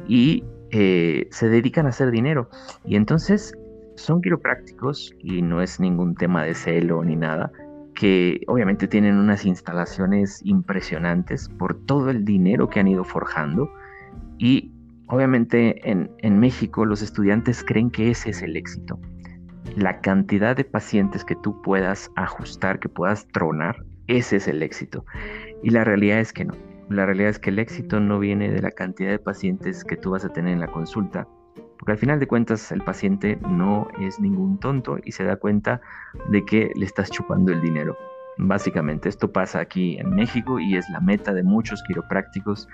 y eh, se dedican a hacer dinero. Y entonces son quiroprácticos, y no es ningún tema de celo ni nada, que obviamente tienen unas instalaciones impresionantes por todo el dinero que han ido forjando y obviamente en, México los estudiantes creen que ese es el éxito. La cantidad de pacientes que tú puedas ajustar, que puedas tronar, ese es el éxito. Y la realidad es que no. La realidad es que el éxito no viene de la cantidad de pacientes que tú vas a tener en la consulta, porque al final de cuentas el paciente no es ningún tonto y se da cuenta de que le estás chupando el dinero. Básicamente, esto pasa aquí en México y es la meta de muchos quiroprácticos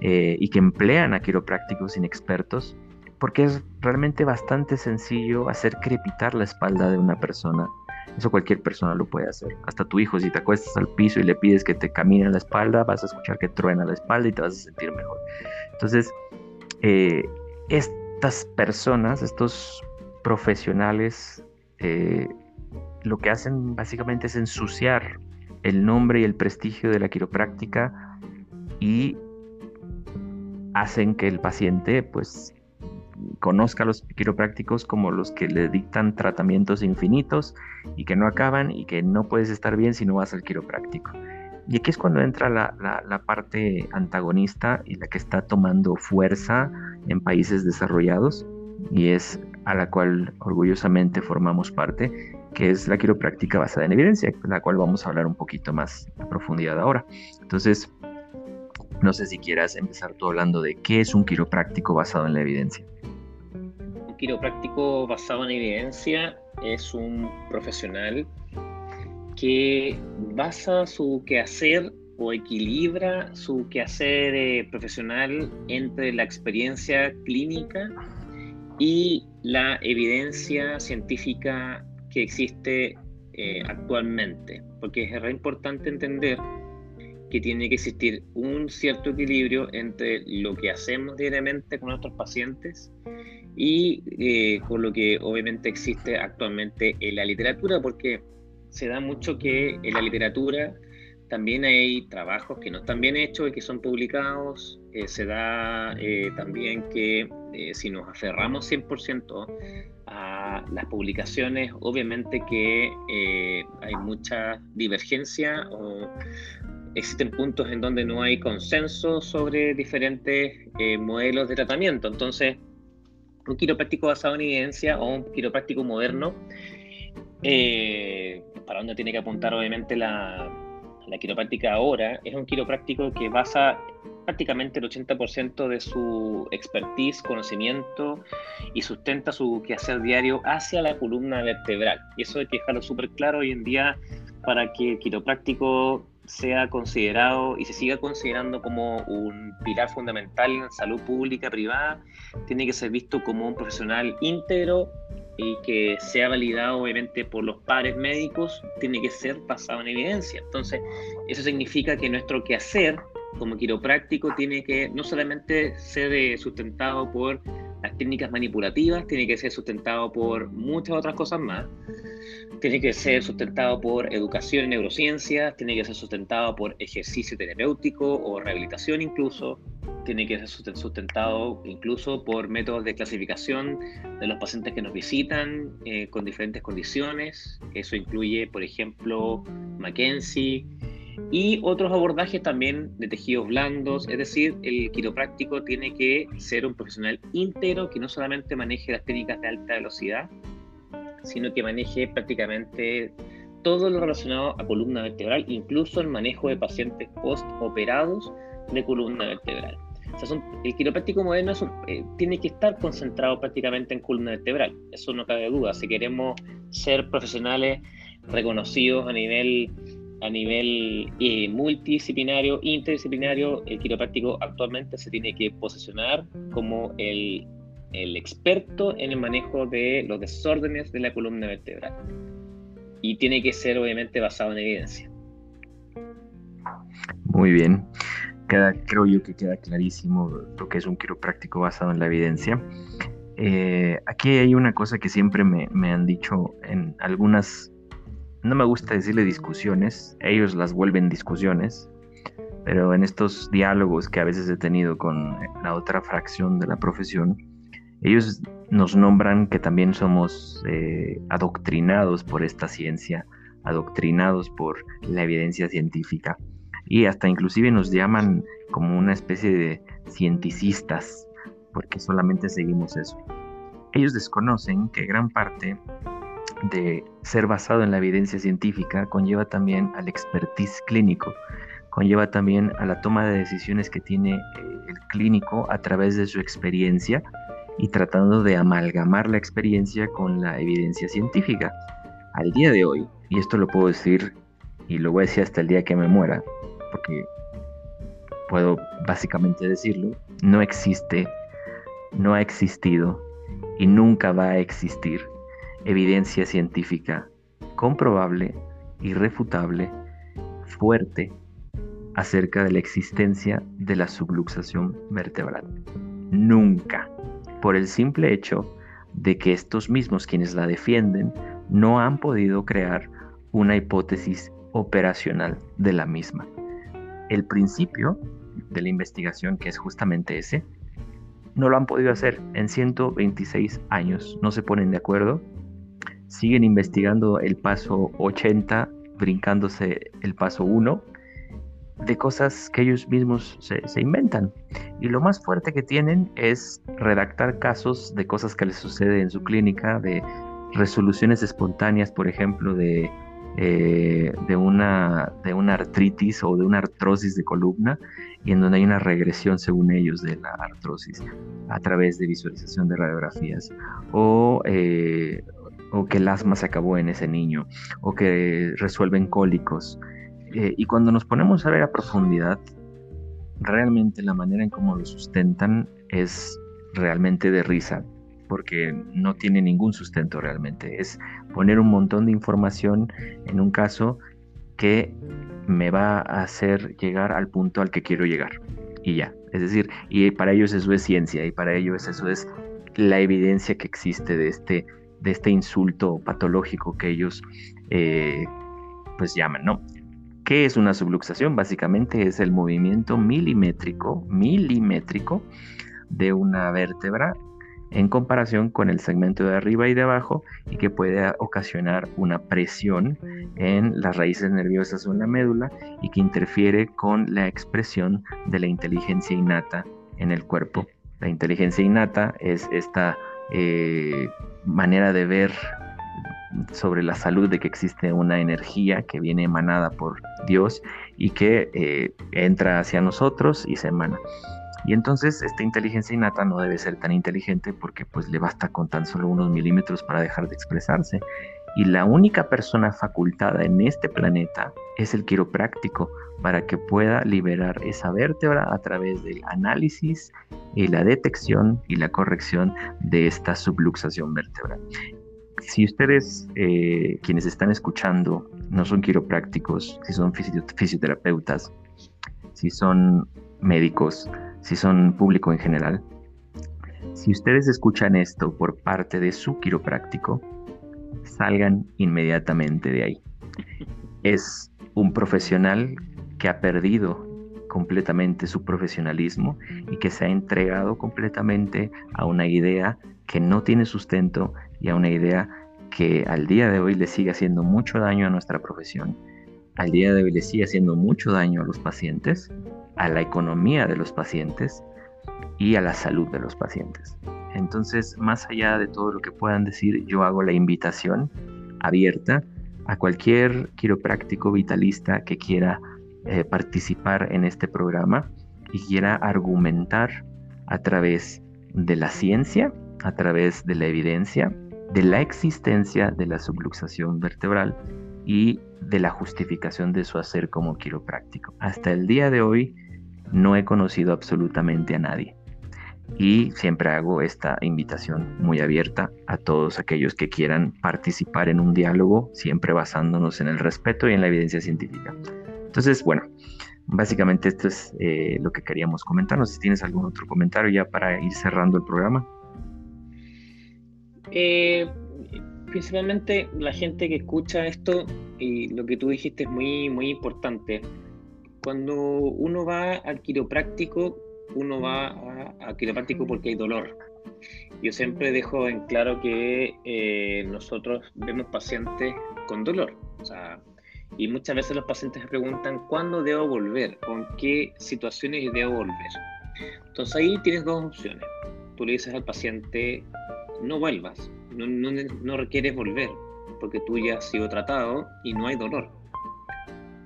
eh, y que emplean a quiroprácticos inexpertos porque es realmente bastante sencillo hacer crepitar la espalda de una persona. Eso cualquier persona lo puede hacer. Hasta tu hijo, si te acuestas al piso y le pides que te camine la espalda, vas a escuchar que truena la espalda y te vas a sentir mejor. Entonces, eh, estas personas, estos profesionales, eh, lo que hacen básicamente es ensuciar el nombre y el prestigio de la quiropráctica y hacen que el paciente pues conozca a los quiroprácticos como los que le dictan tratamientos infinitos y que no acaban y que no puedes estar bien si no vas al quiropráctico. Y aquí es cuando entra la, la, parte antagonista y la que está tomando fuerza en países desarrollados y es a la cual orgullosamente formamos parte, que es la quiropráctica basada en evidencia, la cual vamos a hablar un poquito más a profundidad ahora. Entonces, no sé si quieras empezar tú hablando de qué es un quiropráctico basado en la evidencia. Un quiropráctico basado en evidencia es un profesional que basa su quehacer o equilibra su quehacer eh, profesional entre la experiencia clínica y la evidencia científica que existe eh, actualmente, porque es re importante entender que tiene que existir un cierto equilibrio entre lo que hacemos diariamente con nuestros pacientes y eh, con lo que obviamente existe actualmente en la literatura, porque se da mucho que en la literatura también hay trabajos que no están bien hechos y que son publicados. Eh, se da también que si nos aferramos 100% a las publicaciones, obviamente que eh, hay mucha divergencia o existen puntos en donde no hay consenso sobre diferentes eh, modelos de tratamiento. Entonces, un quiropráctico basado en evidencia o un quiropráctico moderno, eh, para donde tiene que apuntar obviamente la, la quiropráctica ahora, es un quiropráctico que basa prácticamente el 80% de su expertise, conocimiento y sustenta su quehacer diario hacia la columna vertebral. Y eso hay que dejarlo súper claro hoy en día para que el quiropráctico sea considerado y se siga considerando como un pilar fundamental en salud pública privada, tiene que ser visto como un profesional íntegro y que sea validado obviamente por los pares médicos, tiene que ser basado en evidencia. Entonces, eso significa que nuestro quehacer como quiropráctico tiene que no solamente ser eh, sustentado por las técnicas manipulativas, tiene que ser sustentado por muchas otras cosas más. Tiene que ser sustentado por educación en neurociencias, tiene que ser sustentado por ejercicio terapéutico o rehabilitación incluso, tiene que ser sustentado incluso por métodos de clasificación de los pacientes que nos visitan eh, con diferentes condiciones. Eso incluye, por ejemplo, Mackenzie y otros abordajes también de tejidos blandos, es decir, el quiropráctico tiene que ser un profesional íntegro que no solamente maneje las técnicas de alta velocidad, sino que maneje prácticamente todo lo relacionado a columna vertebral, incluso el manejo de pacientes post-operados de columna vertebral. O el quiropráctico moderno eh, tiene que estar concentrado prácticamente en columna vertebral, eso no cabe duda. Si queremos ser profesionales reconocidos a nivel a nivel eh, multidisciplinario, interdisciplinario, el quiropráctico actualmente se tiene que posicionar como el, el, experto en el manejo de los desórdenes de la columna vertebral. Y tiene que ser obviamente basado en evidencia. Muy bien. Queda, creo yo que queda clarísimo lo que es un quiropráctico basado en la evidencia. Eh, aquí hay una cosa que siempre me, me han dicho en algunas no me gusta decirle discusiones, ellos las vuelven discusiones, pero en estos diálogos que a veces he tenido con la otra fracción de la profesión, ellos nos nombran que también somos eh, adoctrinados por esta ciencia, adoctrinados por la evidencia científica y hasta inclusive nos llaman como una especie de cienticistas porque solamente seguimos eso. Ellos desconocen que gran parte de ser basado en la evidencia científica conlleva también al expertise clínico, conlleva también a la toma de decisiones que tiene eh, el clínico a través de su experiencia y tratando de amalgamar la experiencia con la evidencia científica. Al día de hoy, y esto lo puedo decir y lo voy a decir hasta el día que me muera, porque puedo básicamente decirlo, no existe, no ha existido y nunca va a existir evidencia científica comprobable, irrefutable, fuerte acerca de la existencia de la subluxación vertebral. Nunca, por el simple hecho de que estos mismos quienes la defienden no han podido crear una hipótesis operacional de la misma. El principio de la investigación, que es justamente ese, no lo han podido hacer en 126 años. No se ponen de acuerdo siguen investigando el paso 80, brincándose el paso 1, de cosas que ellos mismos se, inventan. Y lo más fuerte que tienen es redactar casos de cosas que les sucede en su clínica, de resoluciones espontáneas, por ejemplo, de, eh, de, una, de una artritis o de una artrosis de columna, y en donde hay una regresión, según ellos, de la artrosis a través de visualización de radiografías. O, eh, o que el asma se acabó en ese niño, o que resuelven cólicos. Eh, y cuando nos ponemos a ver a profundidad, realmente la manera en cómo lo sustentan es realmente de risa, porque no tiene ningún sustento realmente. Es poner un montón de información en un caso que me va a hacer llegar al punto al que quiero llegar. Y ya. Es decir, y para ellos eso es ciencia, y para ellos eso es la evidencia que existe de este de este insulto patológico que ellos eh, pues llaman, ¿no? ¿Qué es una subluxación? Básicamente es el movimiento milimétrico, milimétrico de una vértebra en comparación con el segmento de arriba y de abajo y que puede ocasionar una presión en las raíces nerviosas o en la médula y que interfiere con la expresión de la inteligencia innata en el cuerpo. La inteligencia innata es esta eh, manera de ver sobre la salud de que existe una energía que viene emanada por Dios y que eh, entra hacia nosotros y se emana. Y entonces esta inteligencia innata no debe ser tan inteligente porque pues le basta con tan solo unos milímetros para dejar de expresarse. Y la única persona facultada en este planeta es el quiropráctico para que pueda liberar esa vértebra a través del análisis y la detección y la corrección de esta subluxación vertebral. Si ustedes, eh, quienes están escuchando, no son quiroprácticos, si son fisioterapeutas, si son médicos, si son público en general, si ustedes escuchan esto por parte de su quiropráctico, salgan inmediatamente de ahí. Es un profesional que ha perdido completamente su profesionalismo y que se ha entregado completamente a una idea que no tiene sustento y a una idea que al día de hoy le sigue haciendo mucho daño a nuestra profesión, al día de hoy le sigue haciendo mucho daño a los pacientes, a la economía de los pacientes y a la salud de los pacientes. Entonces, más allá de todo lo que puedan decir, yo hago la invitación abierta a cualquier quiropráctico vitalista que quiera eh, participar en este programa y quiera argumentar a través de la ciencia, a través de la evidencia, de la existencia de la subluxación vertebral y de la justificación de su hacer como quiropráctico. Hasta el día de hoy no he conocido absolutamente a nadie y siempre hago esta invitación muy abierta a todos aquellos que quieran participar en un diálogo, siempre basándonos en el respeto y en la evidencia científica. Entonces, bueno, básicamente esto es eh, lo que queríamos comentar. No sé si tienes algún otro comentario ya para ir cerrando el programa. Eh, principalmente la gente que escucha esto y lo que tú dijiste es muy, muy importante. Cuando uno va al quiropráctico, uno va a, quiropráctico porque hay dolor. Yo siempre dejo en claro que eh, nosotros vemos pacientes con dolor. y muchas veces los pacientes me preguntan cuándo debo volver o en qué situaciones debo volver. Entonces ahí tienes dos opciones. Tú le dices al paciente, no vuelvas, no, no, no requieres volver, porque tú ya has sido tratado y no hay dolor.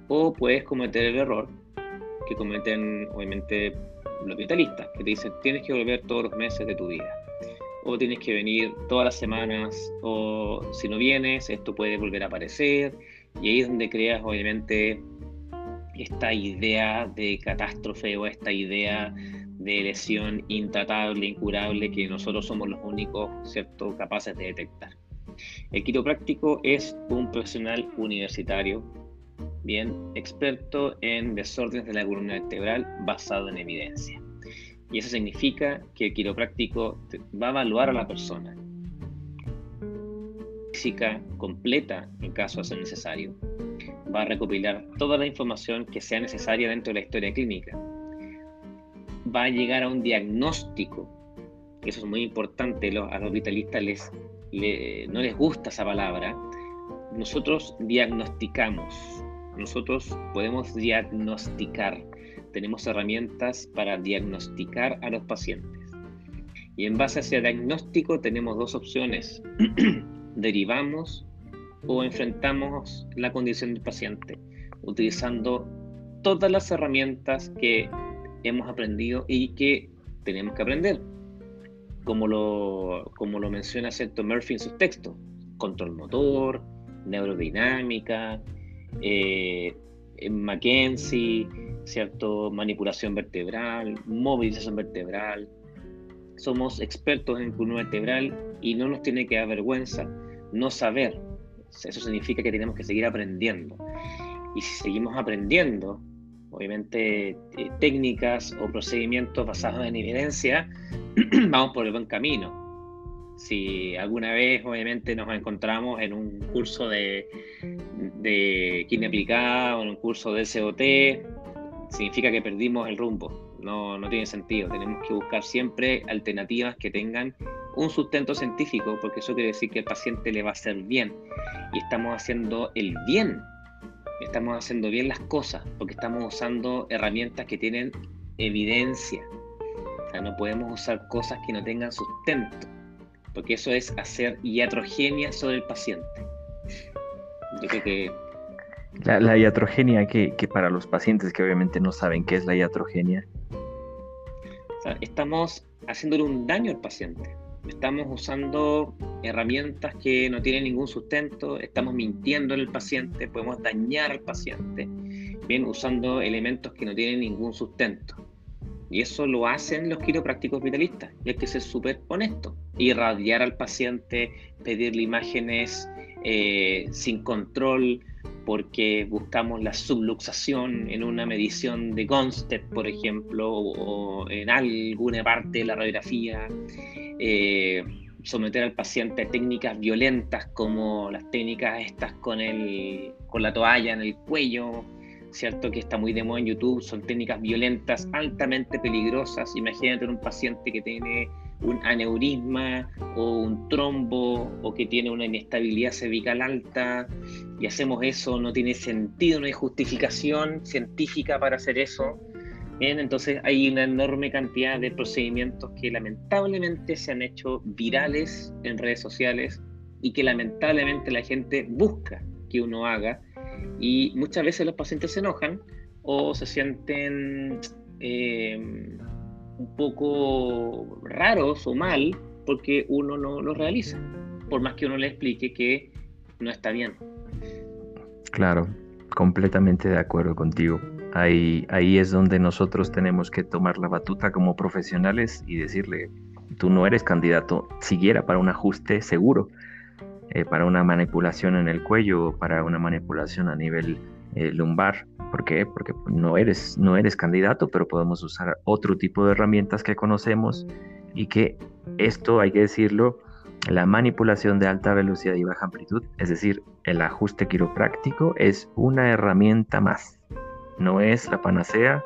O puedes cometer el error que cometen obviamente los vitalistas, que te dicen tienes que volver todos los meses de tu vida, o tienes que venir todas las semanas, o si no vienes, esto puede volver a aparecer, y ahí es donde creas obviamente esta idea de catástrofe o esta idea de lesión intratable, incurable, que nosotros somos los únicos, ¿cierto?, capaces de detectar. El quiropráctico es un profesional universitario bien experto en desórdenes de la columna vertebral basado en evidencia. Y eso significa que el quiropráctico va a evaluar a la persona física completa en caso de ser necesario. Va a recopilar toda la información que sea necesaria dentro de la historia clínica. Va a llegar a un diagnóstico. Eso es muy importante. A los vitalistas les, no les gusta esa palabra. Nosotros diagnosticamos nosotros podemos diagnosticar, tenemos herramientas para diagnosticar a los pacientes. Y en base a ese diagnóstico tenemos dos opciones. Derivamos o enfrentamos la condición del paciente utilizando todas las herramientas que hemos aprendido y que tenemos que aprender. Como lo, como lo menciona Cierto Murphy en sus textos, control motor, neurodinámica, eh, Mackenzie, ¿cierto? manipulación vertebral, movilización vertebral. Somos expertos en columna vertebral y no nos tiene que dar vergüenza no saber. Eso significa que tenemos que seguir aprendiendo. Y si seguimos aprendiendo, obviamente eh, técnicas o procedimientos basados en evidencia, vamos por el buen camino si alguna vez obviamente nos encontramos en un curso de, de química aplicada o en un curso de SOT, significa que perdimos el rumbo. No, no tiene sentido. Tenemos que buscar siempre alternativas que tengan un sustento científico, porque eso quiere decir que el paciente le va a hacer bien. Y estamos haciendo el bien. Estamos haciendo bien las cosas, porque estamos usando herramientas que tienen evidencia. O sea, no podemos usar cosas que no tengan sustento porque eso es hacer iatrogenia sobre el paciente. Yo creo que... La, iatrogenia, que, para los pacientes que obviamente no saben qué es la iatrogenia. estamos haciéndole un daño al paciente. Estamos usando herramientas que no tienen ningún sustento, estamos mintiendo en el paciente, podemos dañar al paciente, bien usando elementos que no tienen ningún sustento. Y eso lo hacen los quiroprácticos vitalistas. Y hay que ser súper honesto. Irradiar al paciente, pedirle imágenes eh, sin control, porque buscamos la subluxación en una medición de Gonstedt, por ejemplo, o, en alguna parte de la radiografía. Eh, someter al paciente a técnicas violentas como las técnicas estas con, el, con la toalla en el cuello, ¿cierto? Que está muy de moda en YouTube, son técnicas violentas, altamente peligrosas. Imagínate un paciente que tiene un aneurisma o un trombo o que tiene una inestabilidad cervical alta y hacemos eso, no tiene sentido, no hay justificación científica para hacer eso. Bien, entonces hay una enorme cantidad de procedimientos que lamentablemente se han hecho virales en redes sociales y que lamentablemente la gente busca que uno haga y muchas veces los pacientes se enojan o se sienten eh, un poco raros o mal porque uno no lo realiza, por más que uno le explique que no está bien. Claro, completamente de acuerdo contigo. Ahí, ahí es donde nosotros tenemos que tomar la batuta como profesionales y decirle, tú no eres candidato siquiera para un ajuste seguro eh, para una manipulación en el cuello o para una manipulación a nivel eh, lumbar. ¿Por qué? Porque no eres, no eres candidato, pero podemos usar otro tipo de herramientas que conocemos y que esto, hay que decirlo, la manipulación de alta velocidad y baja amplitud, es decir, el ajuste quiropráctico, es una herramienta más. No es la panacea,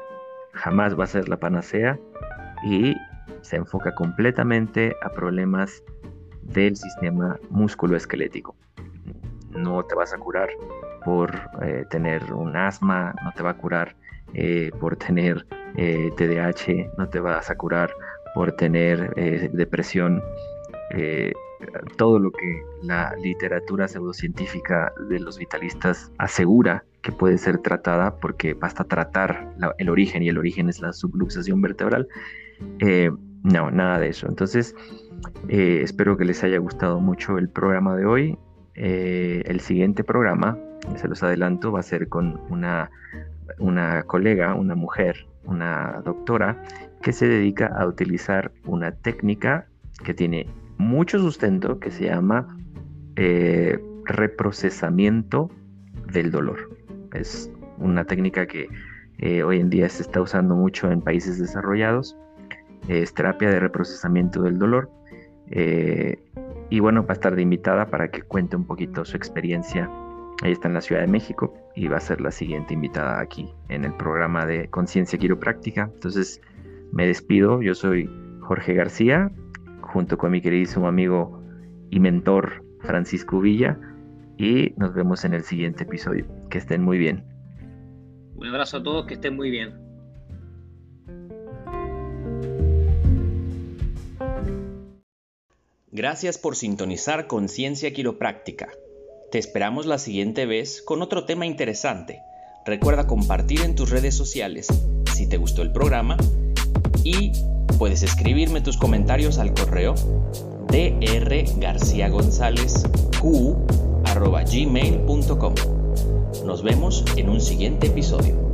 jamás va a ser la panacea y se enfoca completamente a problemas del sistema musculoesquelético. No te vas a curar por eh, tener un asma, no te va a curar eh, por tener TDAH, eh, no te vas a curar por tener depresión. todo lo que la literatura pseudocientífica de los vitalistas asegura que puede ser tratada, porque basta tratar el origen y el origen es la subluxación vertebral. No, nada de eso. Entonces, eh, espero que les haya gustado mucho el programa de hoy. Eh, el siguiente programa, se los adelanto, va a ser con una, una colega, una mujer, una doctora, que se dedica a utilizar una técnica que tiene mucho sustento que se llama eh, reprocesamiento del dolor. Es una técnica que hoy en día se está usando mucho en países desarrollados. Es terapia de reprocesamiento del dolor eh, y bueno, va a estar de invitada para que cuente un poquito su experiencia. Ella está en la Ciudad de México y va a ser la siguiente invitada aquí en el programa de Conciencia Quiropráctica. Entonces, me despido. Yo soy Jorge García, junto con mi queridísimo amigo y mentor Francisco Villa. Y nos vemos en el siguiente episodio. Que estén muy bien. Un abrazo a todos, que estén muy bien. Gracias por sintonizar Conciencia Quiropráctica. Te esperamos la siguiente vez con otro tema interesante. Recuerda compartir en tus redes sociales si te gustó el programa y puedes escribirme tus comentarios al correo drgarciagonzalezq.gmail.com Nos vemos en un siguiente episodio.